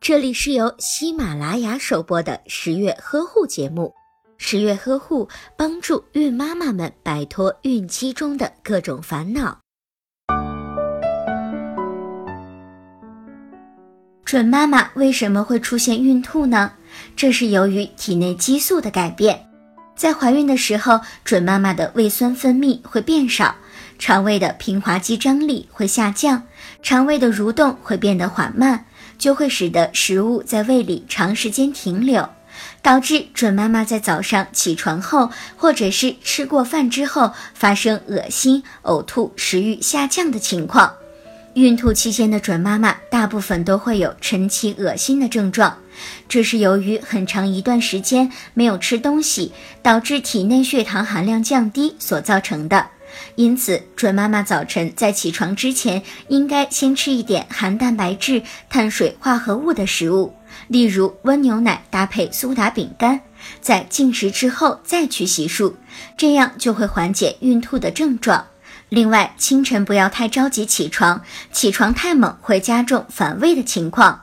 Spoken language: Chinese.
这里是由喜马拉雅首播的十月呵护节目。十月呵护帮助孕妈妈们摆脱孕期中的各种烦恼。准妈妈为什么会出现孕吐呢？这是由于体内激素的改变。在怀孕的时候，准妈妈的胃酸分泌会变少，肠胃的平滑肌张力会下降，肠胃的蠕动会变得缓慢，就会使得食物在胃里长时间停留，导致准妈妈在早上起床后，或者是吃过饭之后，发生恶心、呕吐、食欲下降的情况。孕吐期间的准妈妈大部分都会有晨起、恶心的症状，这是由于很长一段时间没有吃东西，导致体内血糖含量降低所造成的。因此，准妈妈早晨在起床之前，应该先吃一点含蛋白质、碳水化合物的食物，例如温牛奶搭配苏打饼干，在进食之后再去洗漱，这样就会缓解孕吐的症状。另外，清晨不要太着急起床，起床太猛会加重反胃的情况。